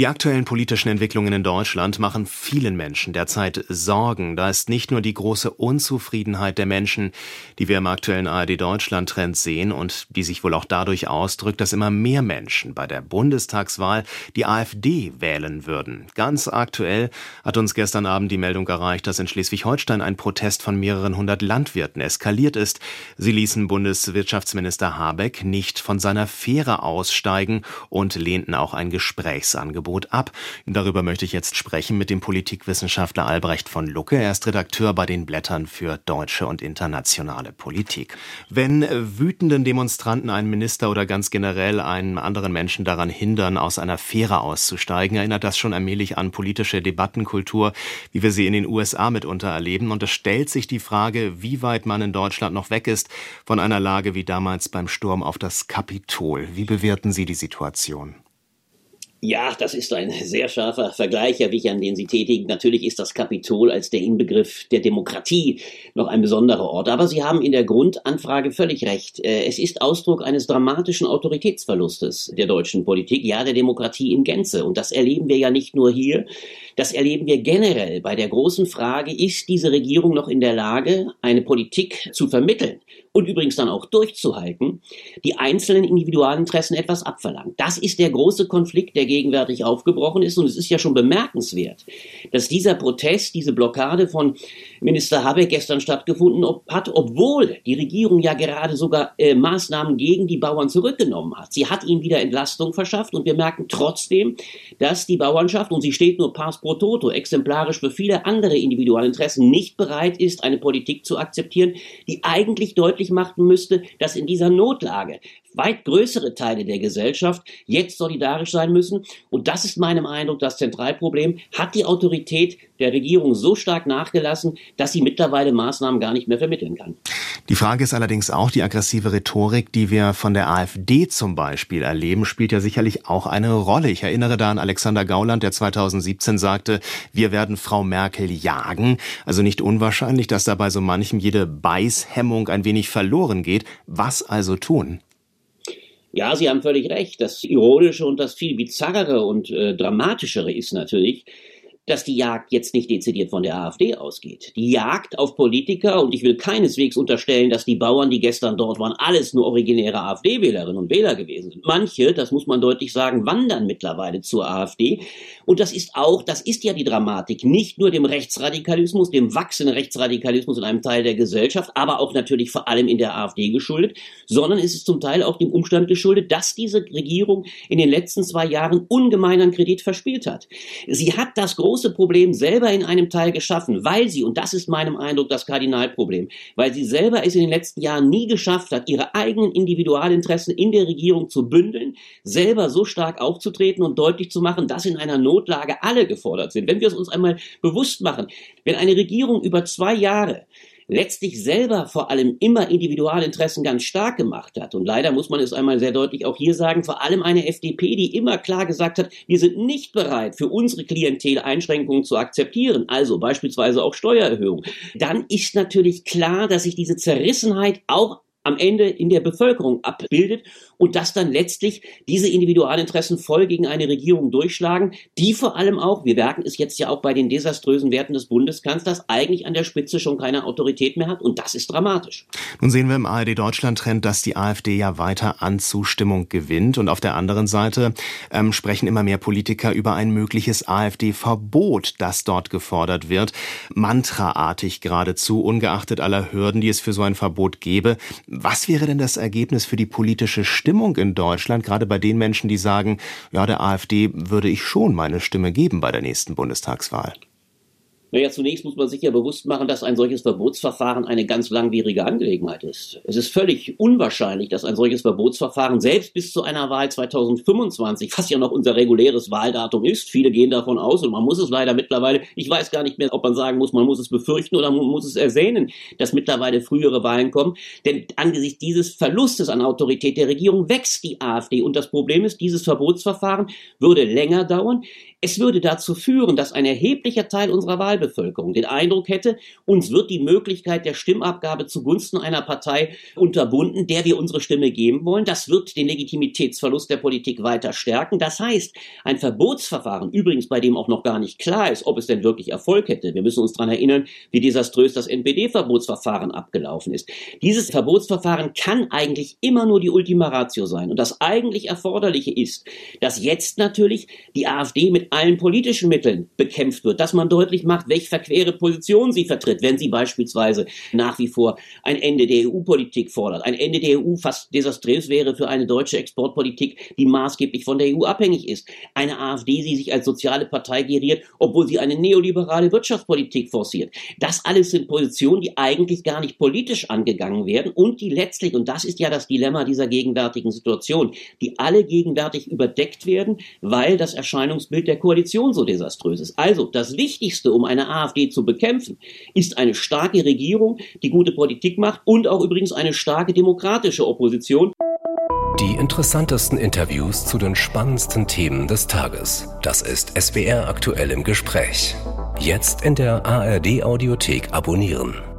Die aktuellen politischen Entwicklungen in Deutschland machen vielen Menschen derzeit Sorgen. Da ist nicht nur die große Unzufriedenheit der Menschen, die wir im aktuellen ARD Deutschland Trend sehen und die sich wohl auch dadurch ausdrückt, dass immer mehr Menschen bei der Bundestagswahl die AfD wählen würden. Ganz aktuell hat uns gestern Abend die Meldung erreicht, dass in Schleswig-Holstein ein Protest von mehreren hundert Landwirten eskaliert ist. Sie ließen Bundeswirtschaftsminister Habeck nicht von seiner Fähre aussteigen und lehnten auch ein Gesprächsangebot Angebot ab. Darüber möchte ich jetzt sprechen mit dem Politikwissenschaftler Albrecht von Lucke. Er ist Redakteur bei den Blättern für deutsche und internationale Politik. Wenn wütenden Demonstranten einen Minister oder ganz generell einen anderen Menschen daran hindern, aus einer Fähre auszusteigen, erinnert das schon allmählich an politische Debattenkultur, wie wir sie in den USA mitunter erleben. Und es stellt sich die Frage, wie weit man in Deutschland noch weg ist von einer Lage wie damals beim Sturm auf das Kapitol. Wie bewerten Sie die Situation? Ja, das ist ein sehr scharfer Vergleich, Herr Wichern, den Sie tätigen. Natürlich ist das Kapitol als der Inbegriff der Demokratie noch ein besonderer Ort. Aber Sie haben in der Grundanfrage völlig recht. Äh, es ist Ausdruck eines dramatischen Autoritätsverlustes der deutschen Politik, ja der Demokratie in Gänze. Und das erleben wir ja nicht nur hier, das erleben wir generell bei der großen Frage, ist diese Regierung noch in der Lage, eine Politik zu vermitteln und übrigens dann auch durchzuhalten, die einzelnen Individualinteressen etwas abverlangt. Das ist der große Konflikt, der gegenwärtig aufgebrochen ist. Und es ist ja schon bemerkenswert, dass dieser Protest, diese Blockade von Minister Habeck gestern stattgefunden hat, obwohl die Regierung ja gerade sogar äh, Maßnahmen gegen die Bauern zurückgenommen hat. Sie hat ihnen wieder Entlastung verschafft und wir merken trotzdem, dass die Bauernschaft, und sie steht nur pars pro toto, exemplarisch für viele andere Individualinteressen, nicht bereit ist, eine Politik zu akzeptieren, die eigentlich deutlich machen müsste, dass in dieser Notlage weit größere Teile der Gesellschaft jetzt solidarisch sein müssen. Und das ist meinem Eindruck das Zentralproblem. Hat die Autorität der Regierung so stark nachgelassen, dass sie mittlerweile Maßnahmen gar nicht mehr vermitteln kann. Die Frage ist allerdings auch, die aggressive Rhetorik, die wir von der AfD zum Beispiel erleben, spielt ja sicherlich auch eine Rolle. Ich erinnere da an Alexander Gauland, der 2017 sagte, wir werden Frau Merkel jagen. Also nicht unwahrscheinlich, dass dabei so manchem jede Beißhemmung ein wenig verloren geht. Was also tun? Ja, Sie haben völlig recht. Das Ironische und das viel bizarrere und äh, dramatischere ist natürlich, dass die Jagd jetzt nicht dezidiert von der AfD ausgeht. Die Jagd auf Politiker, und ich will keineswegs unterstellen, dass die Bauern, die gestern dort waren, alles nur originäre AfD-Wählerinnen und Wähler gewesen sind. Manche, das muss man deutlich sagen, wandern mittlerweile zur AfD. Und das ist auch, das ist ja die Dramatik, nicht nur dem Rechtsradikalismus, dem wachsenden Rechtsradikalismus in einem Teil der Gesellschaft, aber auch natürlich vor allem in der AfD geschuldet, sondern es ist zum Teil auch dem Umstand geschuldet, dass diese Regierung in den letzten zwei Jahren ungemein an Kredit verspielt hat. Sie hat das große große Problem selber in einem Teil geschaffen, weil sie, und das ist meinem Eindruck das Kardinalproblem, weil sie selber es in den letzten Jahren nie geschafft hat, ihre eigenen Individualinteressen in der Regierung zu bündeln, selber so stark aufzutreten und deutlich zu machen, dass in einer Notlage alle gefordert sind. Wenn wir es uns einmal bewusst machen, wenn eine Regierung über zwei Jahre letztlich selber vor allem immer Individualinteressen ganz stark gemacht hat. Und leider muss man es einmal sehr deutlich auch hier sagen, vor allem eine FDP, die immer klar gesagt hat, wir sind nicht bereit, für unsere Klientel Einschränkungen zu akzeptieren, also beispielsweise auch Steuererhöhungen, dann ist natürlich klar, dass sich diese Zerrissenheit auch am Ende in der Bevölkerung abbildet und dass dann letztlich diese Individualinteressen voll gegen eine Regierung durchschlagen, die vor allem auch, wir merken es jetzt ja auch bei den desaströsen Werten des Bundeskanzlers, eigentlich an der Spitze schon keine Autorität mehr hat und das ist dramatisch. Nun sehen wir im ARD Deutschland Trend, dass die AfD ja weiter an Zustimmung gewinnt und auf der anderen Seite ähm, sprechen immer mehr Politiker über ein mögliches AfD-Verbot, das dort gefordert wird, mantraartig geradezu, ungeachtet aller Hürden, die es für so ein Verbot gäbe. Was wäre denn das Ergebnis für die politische Stimmung in Deutschland, gerade bei den Menschen, die sagen, ja, der AfD würde ich schon meine Stimme geben bei der nächsten Bundestagswahl? Naja, zunächst muss man sich ja bewusst machen, dass ein solches Verbotsverfahren eine ganz langwierige Angelegenheit ist. Es ist völlig unwahrscheinlich, dass ein solches Verbotsverfahren selbst bis zu einer Wahl 2025, was ja noch unser reguläres Wahldatum ist, viele gehen davon aus und man muss es leider mittlerweile, ich weiß gar nicht mehr, ob man sagen muss, man muss es befürchten oder man muss es ersehnen, dass mittlerweile frühere Wahlen kommen. Denn angesichts dieses Verlustes an Autorität der Regierung wächst die AfD und das Problem ist, dieses Verbotsverfahren würde länger dauern. Es würde dazu führen, dass ein erheblicher Teil unserer Wahl Wahlbevölkerung den Eindruck hätte, uns wird die Möglichkeit der Stimmabgabe zugunsten einer Partei unterbunden, der wir unsere Stimme geben wollen. Das wird den Legitimitätsverlust der Politik weiter stärken. Das heißt, ein Verbotsverfahren, übrigens bei dem auch noch gar nicht klar ist, ob es denn wirklich Erfolg hätte. Wir müssen uns daran erinnern, wie desaströs das NPD-Verbotsverfahren abgelaufen ist. Dieses Verbotsverfahren kann eigentlich immer nur die Ultima Ratio sein. Und das eigentlich Erforderliche ist, dass jetzt natürlich die AfD allen politischen Mitteln bekämpft wird, dass man deutlich macht, welche verquere Position sie vertritt, wenn sie beispielsweise nach wie vor ein Ende der EU-Politik fordert. Ein Ende der EU fast desaströs wäre für eine deutsche Exportpolitik, die maßgeblich von der EU abhängig ist. Eine AfD, die sich als soziale Partei geriert, obwohl sie eine neoliberale Wirtschaftspolitik forciert. Das alles sind Positionen, die eigentlich gar nicht politisch angegangen werden und die letztlich, und das ist ja das Dilemma dieser gegenwärtigen Situation, die alle gegenwärtig überdeckt werden, weil das Erscheinungsbild der Koalition so desaströs ist. Also das Wichtigste, um eine AfD zu bekämpfen, ist eine starke Regierung, die gute Politik macht und auch übrigens eine starke demokratische Opposition. Die interessantesten Interviews zu den spannendsten Themen des Tages. Das ist SWR aktuell im Gespräch. Jetzt in der ARD Audiothek abonnieren.